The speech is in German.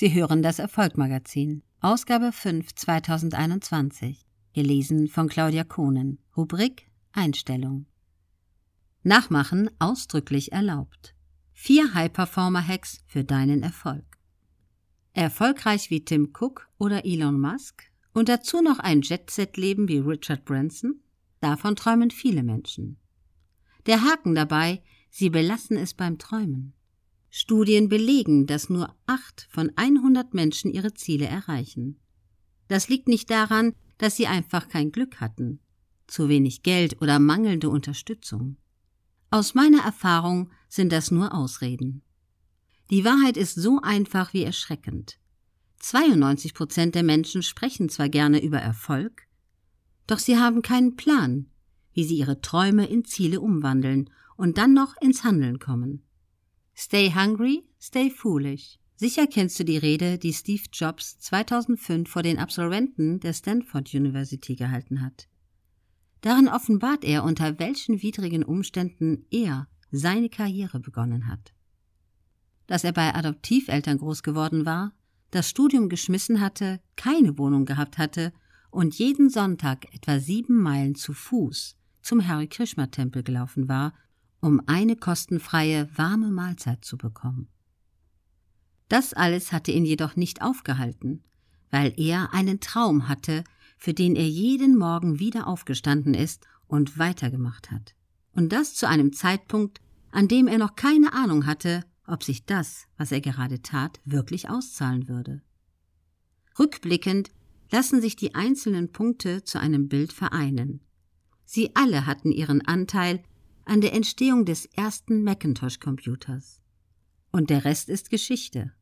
Sie hören das Erfolgmagazin, Ausgabe 5 2021, gelesen von Claudia Kohnen, Rubrik Einstellung. Nachmachen ausdrücklich erlaubt. Vier High-Performer-Hacks für deinen Erfolg. Erfolgreich wie Tim Cook oder Elon Musk und dazu noch ein Jet-Set-Leben wie Richard Branson? Davon träumen viele Menschen. Der Haken dabei, sie belassen es beim Träumen. Studien belegen, dass nur acht von 100 Menschen ihre Ziele erreichen. Das liegt nicht daran, dass sie einfach kein Glück hatten, zu wenig Geld oder mangelnde Unterstützung. Aus meiner Erfahrung sind das nur Ausreden. Die Wahrheit ist so einfach wie erschreckend. 92 Prozent der Menschen sprechen zwar gerne über Erfolg, doch sie haben keinen Plan, wie sie ihre Träume in Ziele umwandeln und dann noch ins Handeln kommen. Stay hungry, stay foolish. Sicher kennst du die Rede, die Steve Jobs 2005 vor den Absolventen der Stanford University gehalten hat. Darin offenbart er, unter welchen widrigen Umständen er seine Karriere begonnen hat. Dass er bei Adoptiveltern groß geworden war, das Studium geschmissen hatte, keine Wohnung gehabt hatte und jeden Sonntag etwa sieben Meilen zu Fuß zum Harry Krishna Tempel gelaufen war, um eine kostenfreie, warme Mahlzeit zu bekommen. Das alles hatte ihn jedoch nicht aufgehalten, weil er einen Traum hatte, für den er jeden Morgen wieder aufgestanden ist und weitergemacht hat. Und das zu einem Zeitpunkt, an dem er noch keine Ahnung hatte, ob sich das, was er gerade tat, wirklich auszahlen würde. Rückblickend lassen sich die einzelnen Punkte zu einem Bild vereinen. Sie alle hatten ihren Anteil an der Entstehung des ersten Macintosh-Computers. Und der Rest ist Geschichte.